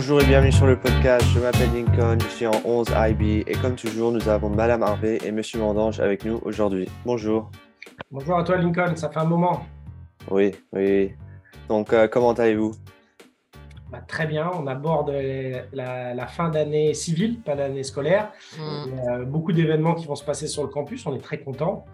Bonjour et bienvenue sur le podcast. Je m'appelle Lincoln, je suis en 11 IB et comme toujours, nous avons Madame Harvey et Monsieur Mandange avec nous aujourd'hui. Bonjour. Bonjour à toi Lincoln, ça fait un moment. Oui, oui. Donc, euh, comment allez-vous? Bah, Très bien, on aborde la, fin d'année civile, pas d'année scolaire. Mm. Il y a beaucoup d'événements qui vont se passer sur le campus, on est très contents.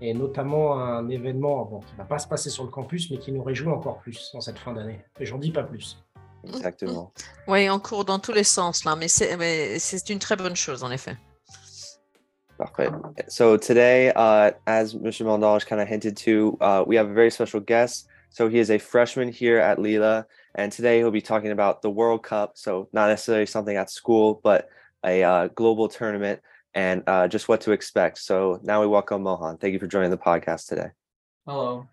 Et notamment un événement bon, qui ne va pas se passer sur le campus, mais qui nous réjouit encore plus dans cette fin d'année. Et j'en dis pas plus. Exactement. Oui, on court dans tous les sens là, mais c'est, mais c'est une très bonne chose en effet. Parfait. So today, uh, as Mr. Mondange kind of hinted to, uh, we have a very special guest. So he is a freshman here at Lila, and today he'll be talking about the World Cup. So not necessarily something at school, but a uh, global tournament and uh, just what to expect. So now we welcome Mohan. Thank you for joining the podcast today. Hello.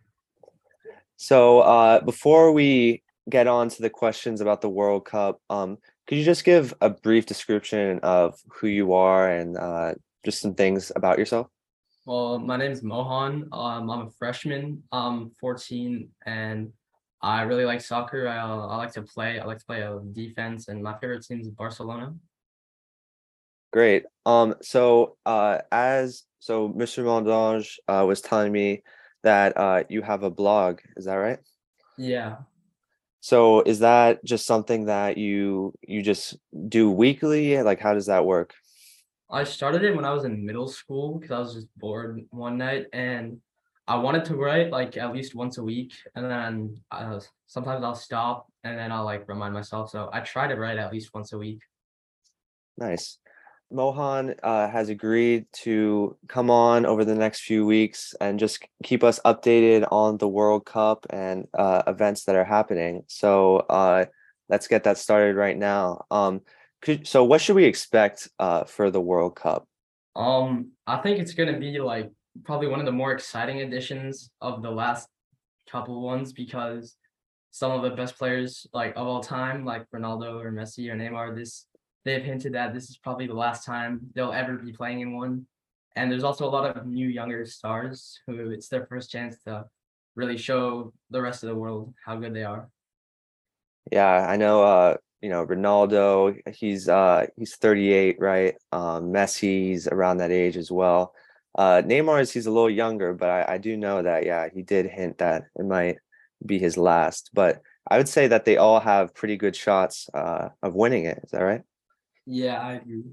So uh, before we get on to the questions about the World Cup, um, could you just give a brief description of who you are and uh, just some things about yourself? Well, my name is Mohan. Um, I'm a freshman. I'm 14, and I really like soccer. I, I like to play. I like to play a defense, and my favorite team is Barcelona. Great. Um, so uh, as so, Mr. Mondange uh, was telling me that uh, you have a blog. Is that right? Yeah. So is that just something that you you just do weekly? Like, how does that work? I started it when I was in middle school because I was just bored one night and I wanted to write like at least once a week. And then uh, sometimes I'll stop and then I'll like remind myself. So I try to write at least once a week. Nice. Mohan uh, has agreed to come on over the next few weeks and just keep us updated on the World Cup and uh, events that are happening. So uh, let's get that started right now. Um, could, so, what should we expect uh, for the World Cup? Um, I think it's gonna be like probably one of the more exciting editions of the last couple ones because some of the best players like of all time, like Ronaldo or Messi or Neymar, this they've hinted that this is probably the last time they'll ever be playing in one. And there's also a lot of new younger stars who it's their first chance to really show the rest of the world how good they are. Yeah, I know. Uh, you know, Ronaldo. He's uh, he's 38, right? Um, Messi's around that age as well. Uh, Neymar is he's a little younger, but I, I do know that yeah, he did hint that it might be his last. But I would say that they all have pretty good shots uh, of winning it. Is that right? Yeah, I agree.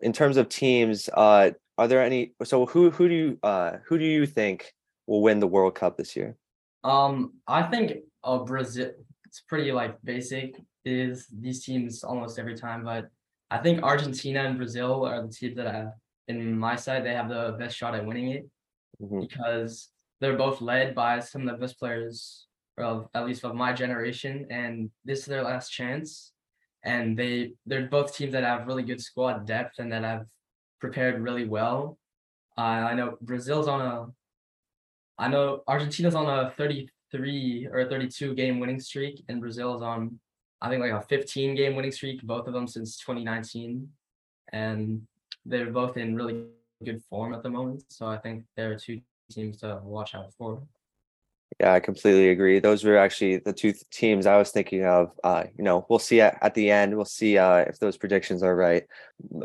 In terms of teams, uh, are there any? So who who do you uh, who do you think will win the World Cup this year? Um, I think uh, Brazil. It's pretty like basic. Is these teams almost every time, but I think Argentina and Brazil are the teams that I, in my side, they have the best shot at winning it Mhm. because they're both led by some of the best players of at least of my generation, and this is their last chance. And they they're both teams that have really good squad depth and that have prepared really well. Uh, I know Brazil's on a I know Argentina's on a 33 or 32 game winning streak, and Brazil is on, I think, like a 15 game winning streak, both of them since 2019. And they're both in really good form at the moment. So I think there are two teams to watch out for. Yeah, I completely agree. Those were actually the two th- teams I was thinking of. Uh, you know, we'll see at, at the end. We'll see uh, if those predictions are right.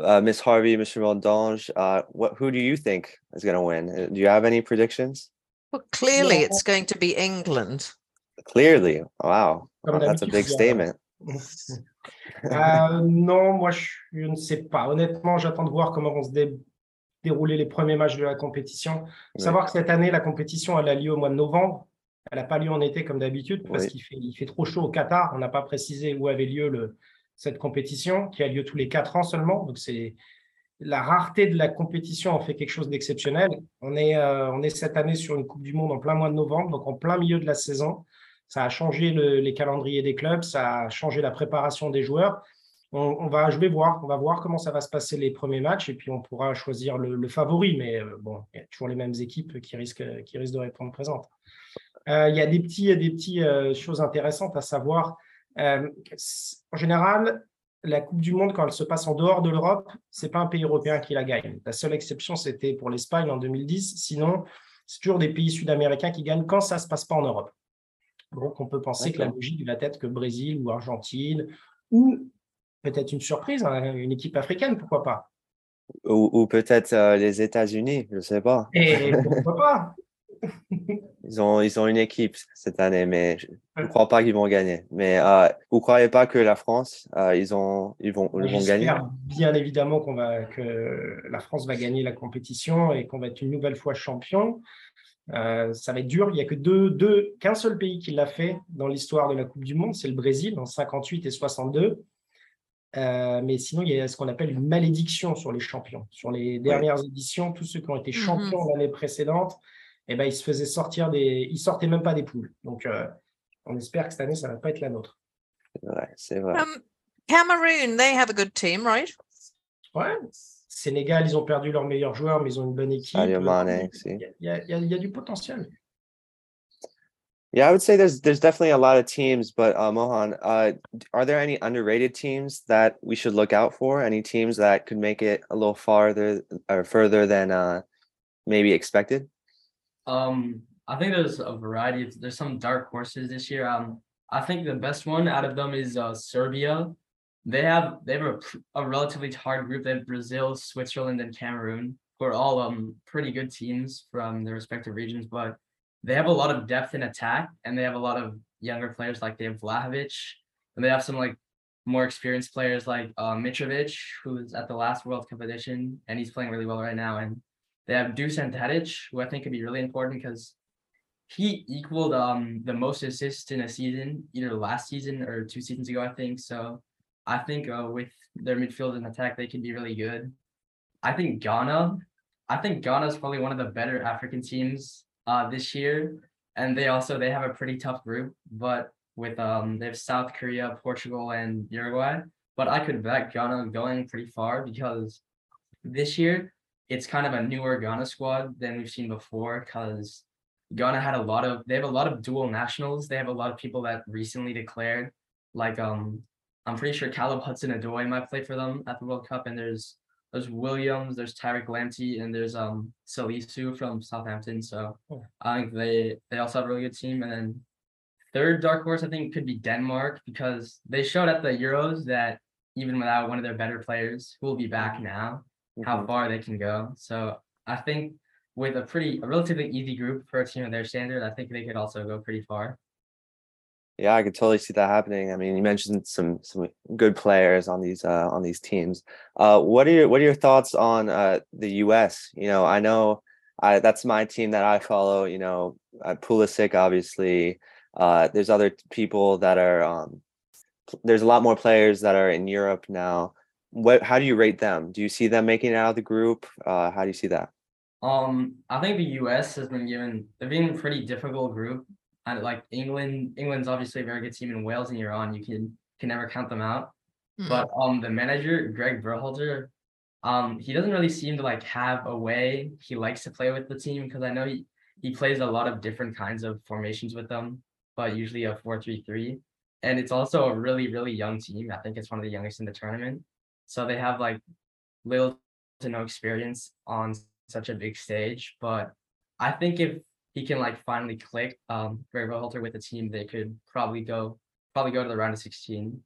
Uh, Miss Harvey, Mr. Mondange, uh, what who do you think is going to win? Uh, Do you have any predictions? Well, clearly Yeah. it's going to be England. Clearly, wow, Wow, that's a big il y a- statement. Euh, non, moi je, je ne sais pas. Honnêtement, j'attends de voir comment vont se dé- dérouler les premiers matchs de la compétition. Faut Ouais. savoir que cette année, la compétition, elle a lieu au mois de novembre. Elle n'a pas lieu en été comme d'habitude parce Oui. qu'il fait, il fait trop chaud au Qatar. On n'a pas précisé où avait lieu le, cette compétition, qui a lieu tous les quatre ans seulement. Donc c'est la rareté de la compétition en fait quelque chose d'exceptionnel. On est, euh, on est cette année sur une Coupe du Monde en plein mois de novembre, donc en plein milieu de la saison. Ça a changé le- les calendriers des clubs, ça a changé la préparation des joueurs. On, on va, je vais voir, on va voir comment ça va se passer les premiers matchs et puis on pourra choisir le, le favori. Mais euh, bon, il y a toujours les mêmes équipes qui risquent, qui risquent de répondre présentes. Euh, il y a des petits, des petits euh, choses intéressantes à savoir. Euh, en général, la Coupe du Monde, quand elle se passe en dehors de l'Europe, c'est pas un pays européen qui la gagne. La seule exception, c'était pour l'Espagne en 2010. Sinon, c'est toujours des pays sud-américains qui gagnent quand ça se passe pas en Europe. Donc, on peut penser que la logique va être que Brésil ou Argentine ou peut-être une surprise, hein, une équipe africaine, pourquoi pas? Ou, ou peut-être euh, les États-Unis, je ne sais pas. Et pourquoi pas? Ils ont, ils ont une équipe cette année, mais je ne crois pas qu'ils vont gagner. Mais euh, vous ne croyez pas que la France, euh, ils, ont, ils vont, ils vont gagner? Bien évidemment qu'on va, que la France va gagner la compétition et qu'on va être une nouvelle fois champion. Euh, ça va être dur. Il n'y a que deux, deux, qu'un seul pays qui l'a fait dans l'histoire de la Coupe du Monde, c'est le Brésil en 58 et 62. Euh, mais sinon, il y a ce qu'on appelle une malédiction sur les champions. Sur les dernières éditions, tous ceux qui ont été champions l'année précédente, eh ben, ils se faisaient sortir des. Ils sortaient même pas des poules. Donc, euh, on espère que cette année, ça ne va pas être la nôtre. Ouais, c'est vrai. Um, Cameroon, they have a good team, right? Ouais. Sénégal, ils ont perdu leur meilleur joueur, mais ils ont une bonne équipe. Il y, a, il y a- il y a du potentiel. Yeah, I would say there's there's definitely a lot of teams, but uh, Mohan, uh, are there any underrated teams that we should look out for? Any teams that could make it a little farther or further than uh, maybe expected? Um, I think there's a variety of there's some dark horses this year. Um, I think the best one out of them is uh Serbia. They have they have a, a relatively hard group. They have Brazil, Switzerland, and Cameroon, who are all um pretty good teams from their respective regions, but they have a lot of depth in attack and they have a lot of younger players like they have Vlahovic and they have some like more experienced players like uh Mitrovic, who's at the last World Cup edition and he's playing really well right now. And they have Dusan Tadic, who I think could be really important because he equaled um the most assists in a season, either last season or two seasons ago, I think. So I think uh, with their midfield and attack, they can be really good. I think Ghana, I think Ghana is probably one of the better African teams uh this year. And they also they have a pretty tough group, but with um they have South Korea, Portugal, and Uruguay. But I could bet Ghana going pretty far because this year it's kind of a newer Ghana squad than we've seen before because Ghana had a lot of they have a lot of dual nationals. They have a lot of people that recently declared, like um I'm pretty sure Caleb Hudson Odoi might play for them at the World Cup, and there's there's Williams, there's Tariq Lamptey, and there's um Salisu from Southampton. So Oh. I think they they also have a really good team. And then third dark horse I think could be Denmark because they showed at the Euros that even without one of their better players, who will be back now, how Mhm. far they can go. So I think with a pretty a relatively easy group for a team of their standard, I think they could also go pretty far. Yeah, I could totally see that happening. I mean, you mentioned some some good players on these uh, on these teams. Uh, what are your what are your thoughts on uh, the U.S.? You know, I know I that's my team that I follow. You know, uh, Pulisic, obviously. Uh, there's other people that are. Um, there's a lot more players that are in Europe now. What? How do you rate them? Do you see them making it out of the group? Uh, how do you see that? Um, I think the US has been given they've been a pretty difficult group. And like England, England's obviously a very good team, in Wales and Iran, you can can never count them out. Mm. But um the manager, Greg Berhalter, um, he doesn't really seem to like have a way he likes to play with the team because I know he he plays a lot of different kinds of formations with them, but usually a 4-3-3. And it's also a really, really young team. I think it's one of the youngest in the tournament. So they have like little to no experience on such a big stage. But I think if he can like finally click um Greg Berhalter with the team, they could probably go probably go to the round of 16.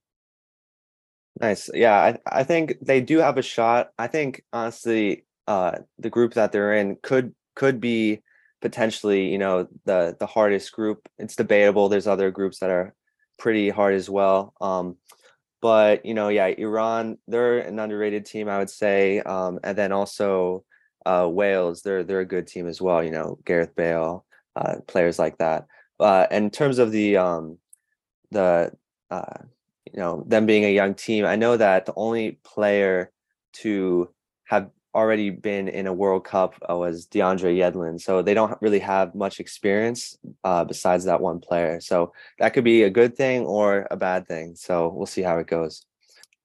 Nice. Yeah, I, I think they do have a shot. I think honestly, uh the group that they're in could could be potentially, you know, the the hardest group. It's debatable. There's other groups that are pretty hard as well. Um but you know, yeah, Iran, they're an underrated team, I would say. Um and then also uh Wales, they're they're a good team as well, you know, Gareth Bale, uh players like that. Uh in terms of the um the uh you know them being a young team i know that the only player to have already been in a world cup uh, was deandre yedlin. So they don't really have much experience uh, besides that one player. So that could be a good thing or a bad thing. So we'll see how it goes.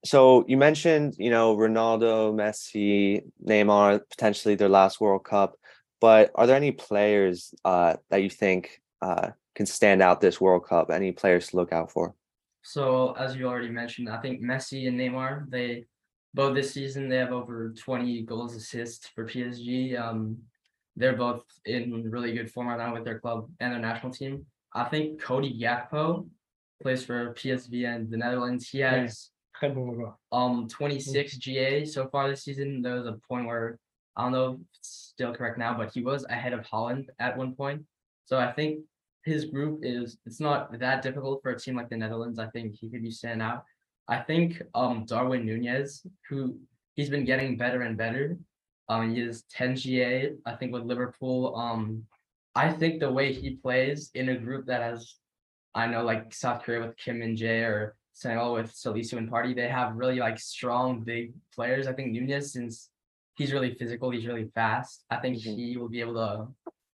So you mentioned you know ronaldo messi neymar potentially their last world cup. But are there any players uh, that you think uh, can stand out this world cup any players to look out for? So as you already mentioned, I think Messi and Neymar, they both this season they have over 20 goals assists for PSG. Um, they're both in really good form right now with their club and their national team. I think Cody Gakpo plays for PSV and the Netherlands. He has bon um 26 GA so far this season. There was a point where I don't know if it's still correct now, but he was ahead of Haaland at one point. So I think his group is it's not that difficult for a team like the Netherlands. I think he could be stand out. I think um Darwin Nunez, who he's been getting better and better. Um he is 10 GA, I think with Liverpool. Um I think the way he plays in a group that has I know like South Korea with Kim Min-jae or Senegal with Salisu and Partey, they have really like strong big players. I think Nunez, since he's really physical, he's really fast. I think Mhm. he will be able to,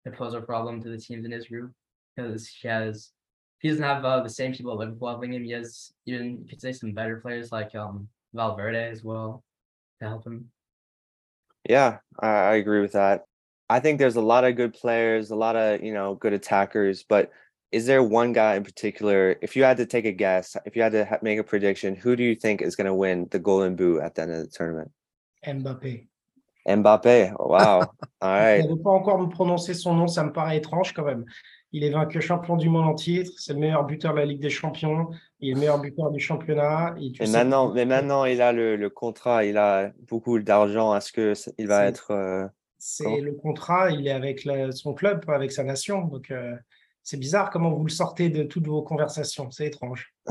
to pose a problem to the teams in his group because he has he doesn't have uh, the same people at Liverpool helping him. He has even you could say some better players like um Valverde as well to help him. Yeah, I, I agree with that. I think there's a lot of good players, a lot of, you know, good attackers, but is there one guy in particular, if you had to take a guess, if you had to ha- make a prediction, who do you think is going to win the Golden Boot at the end of the tournament? Mbappé. Mbappe. Oh, wow. All Je right. n'avais pas encore me prononcer son nom, ça me paraît étrange quand même. Il est vainqueur champion du monde en titre, c'est le meilleur buteur de la Ligue des Champions, il est le meilleur buteur du championnat. Et tu Mais sais- maintenant, mais maintenant, il a le, le contrat, il a beaucoup d'argent. Est-ce que c- il va être euh, C'est le contrat, il est avec la- son club, avec sa nation. Donc, euh, c'est bizarre comment vous le sortez de toutes vos conversations. C'est étrange.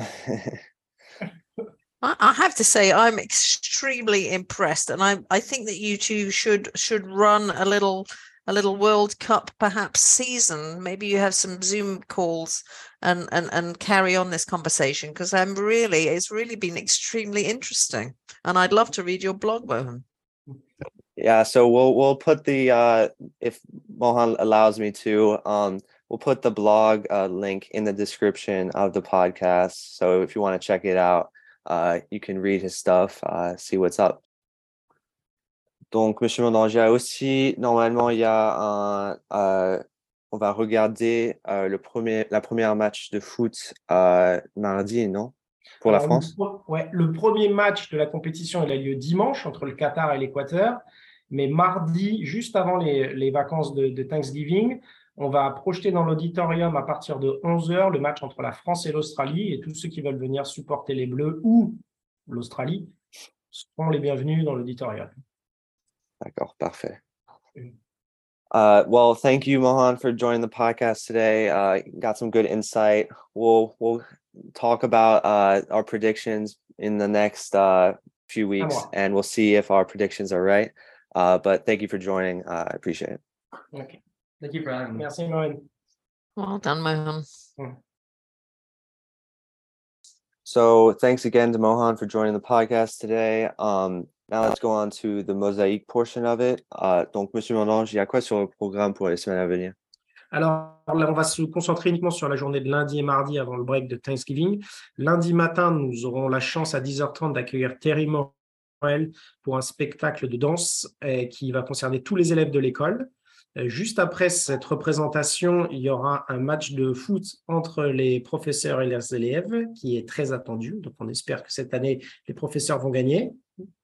I, I have to say I'm extremely impressed, and I I think that you two should should run a little a little World Cup perhaps season. Maybe you have some Zoom calls and and and carry on this conversation because I'm really it's really been extremely interesting, and I'd love to read your blog, Mohan. Yeah, so we'll we'll put the uh if Mohan allows me to, um we'll put the blog uh link in the description of the podcast. So if you want to check it out, uh you can read his stuff, uh see what's up. Donc, Monsieur Mondanger, aussi, normalement, il y a un, euh, on va regarder euh, le premier, la première match de foot euh, mardi, non? Pour la France? Ouais, le premier match de la compétition, il a lieu dimanche entre le Qatar et l'Équateur. Mais mardi, juste avant les, les vacances de, de Thanksgiving, on va projeter dans l'auditorium à partir de 11h le match entre la France et l'Australie. Et tous ceux qui veulent venir supporter les Bleus ou l'Australie seront les bienvenus dans l'auditorium. D'accord, parfait. Mm. Uh, well, thank you, Mohan, for joining the podcast today. Uh, got some good insight. We'll we'll talk about uh, our predictions in the next uh, few weeks, and we'll see if our predictions are right. Uh, but thank you for joining. Uh, I appreciate it. Ok. Thank you for having me. Merci, Mohamed. Well done, Mohan. So thanks again to Mohan for joining the podcast today. Um, now let's go on to the mosaic portion of it. Uh, donc, Monsieur Mondange, il y a quoi sur le programme pour les semaines à venir? Alors là, on va se concentrer uniquement sur la journée de lundi et mardi avant le break de Thanksgiving. Lundi matin, nous aurons la chance à 10h30 d'accueillir Terry Morel pour un spectacle de danse euh, qui va concerner tous les élèves de l'école. Euh, Juste après cette représentation, il y aura un match de foot entre les professeurs et les élèves qui est très attendu. Donc, on espère que cette année, les professeurs vont gagner,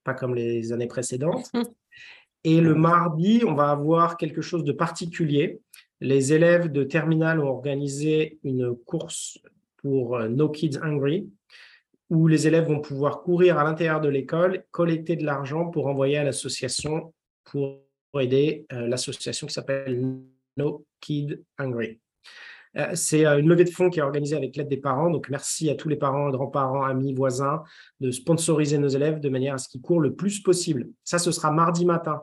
pas comme les années précédentes. Et le mardi, on va avoir quelque chose de particulier. Les élèves de terminale ont organisé une course pour euh, No Kids Hungry, où les élèves vont pouvoir courir à l'intérieur de l'école, collecter de l'argent pour envoyer à l'association pour aider euh, l'association qui s'appelle No Kid Hungry. Euh, C'est euh, une levée de fonds qui est organisée avec l'aide des parents. Donc, merci à tous les parents, grands-parents, amis, voisins de sponsoriser nos élèves de manière à ce qu'ils courent le plus possible. Ça, ce sera mardi matin.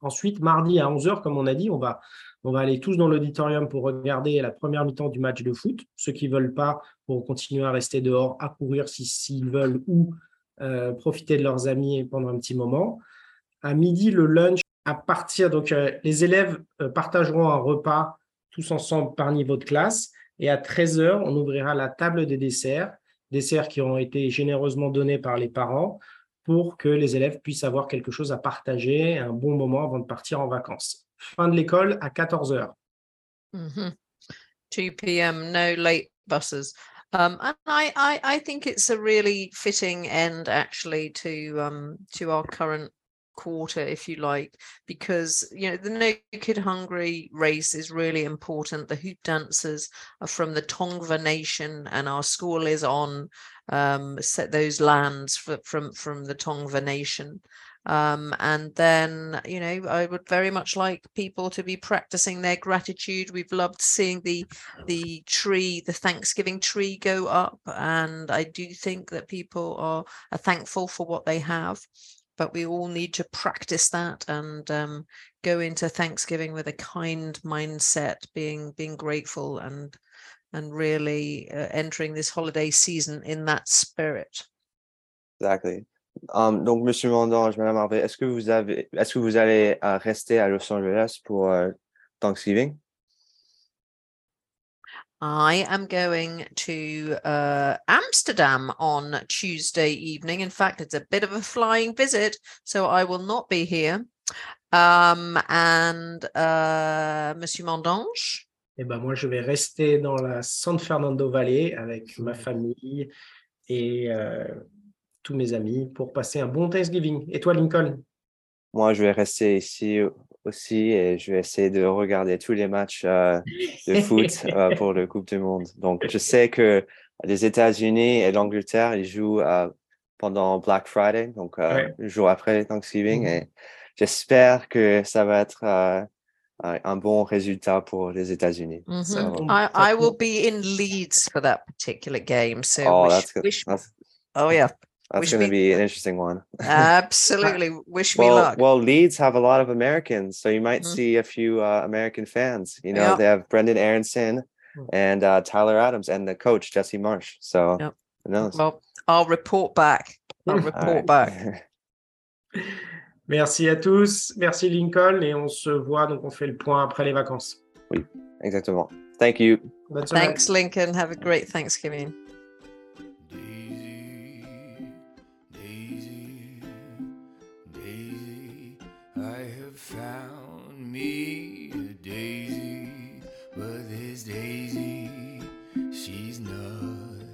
Ensuite, mardi à 11h, comme on a dit, on va, on va aller tous dans l'auditorium pour regarder la première mi-temps du match de foot. Ceux qui ne veulent pas pour continuer à rester dehors, à courir si- s'ils veulent ou euh, profiter de leurs amis pendant un petit moment. À midi, le lunch, à partir, donc les élèves partageront un repas tous ensemble par niveau de classe. Et à 13h, on ouvrira la table des desserts, desserts qui ont été généreusement donnés par les parents pour que les élèves puissent avoir quelque chose à partager, un bon moment avant de partir en vacances. Fin de l'école à 14 heures. Mhm. 2 p.m. No late buses. Um, and I, think it's a really fitting end actually to um, to our current quarter, if you like, because you know the No Kid Hungry race is really important. The hoop dancers are from the Tongva Nation, and our school is on um, set those lands for, from from the Tongva Nation. Um, and then, you know, I would very much like people to be practicing their gratitude. We've loved seeing the the tree, the Thanksgiving tree go up, and I do think that people are, are thankful for what they have but we all need to practice that and um, go into Thanksgiving with a kind mindset, being being grateful and and really uh, entering this holiday season in that spirit. Exactly. Um, donc, Monsieur Mondange, Madame Harvey, est-ce que vous avez, est-ce que vous allez uh, rester à Los Angeles pour uh, Thanksgiving? I am going to uh, Amsterdam on Tuesday evening. In fact, it's a bit of a flying visit, so I will not be here. Um, and uh, Monsieur Mondange? Eh ben moi, je vais rester dans la San Fernando Valley avec ma famille et euh, tous mes amis pour passer un bon Thanksgiving. Et toi, Lincoln? Moi, je vais rester ici aussi et je vais essayer de regarder tous les matchs euh, de foot euh, pour le Coupe du Monde. Donc, je sais que les États-Unis et l'Angleterre, ils jouent euh, pendant Black Friday, donc Ouais. le jour après Thanksgiving. Mhm. Et j'espère que ça va être euh, un bon résultat pour les États-Unis. So, tombe- I, ça I will tombe- be in Leeds for that particular game. So oh, wish, that's good. wish- That's, oh yeah, that's wish going to me- be an interesting one. absolutely. wish me Well, luck. well, Leeds have a lot of Americans, so you might Mhm. see a few uh, American fans. You know, Yeah. they have Brenden Aaronson Mm. and uh, Tyler Adams and the coach Jesse Marsch. So Yep. who knows? Well, I'll report back. I'll report All right. back. Merci à tous. Merci, Lincoln. Et on se voit, donc on fait le point après les vacances. Oui, Exactement. Thank you. Thanks, Lincoln. Have a great Thanksgiving. Found me a daisy, but this daisy, she's not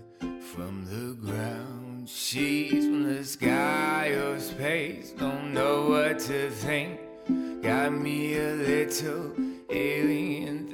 from the ground. She's from the sky of space, don't know what to think. Got me a little alien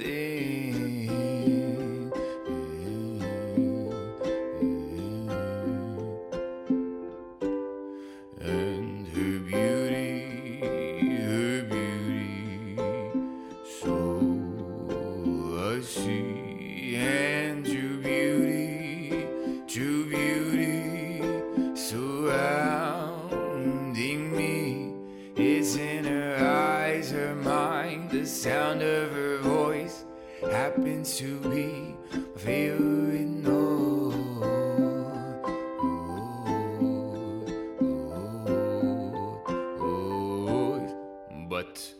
But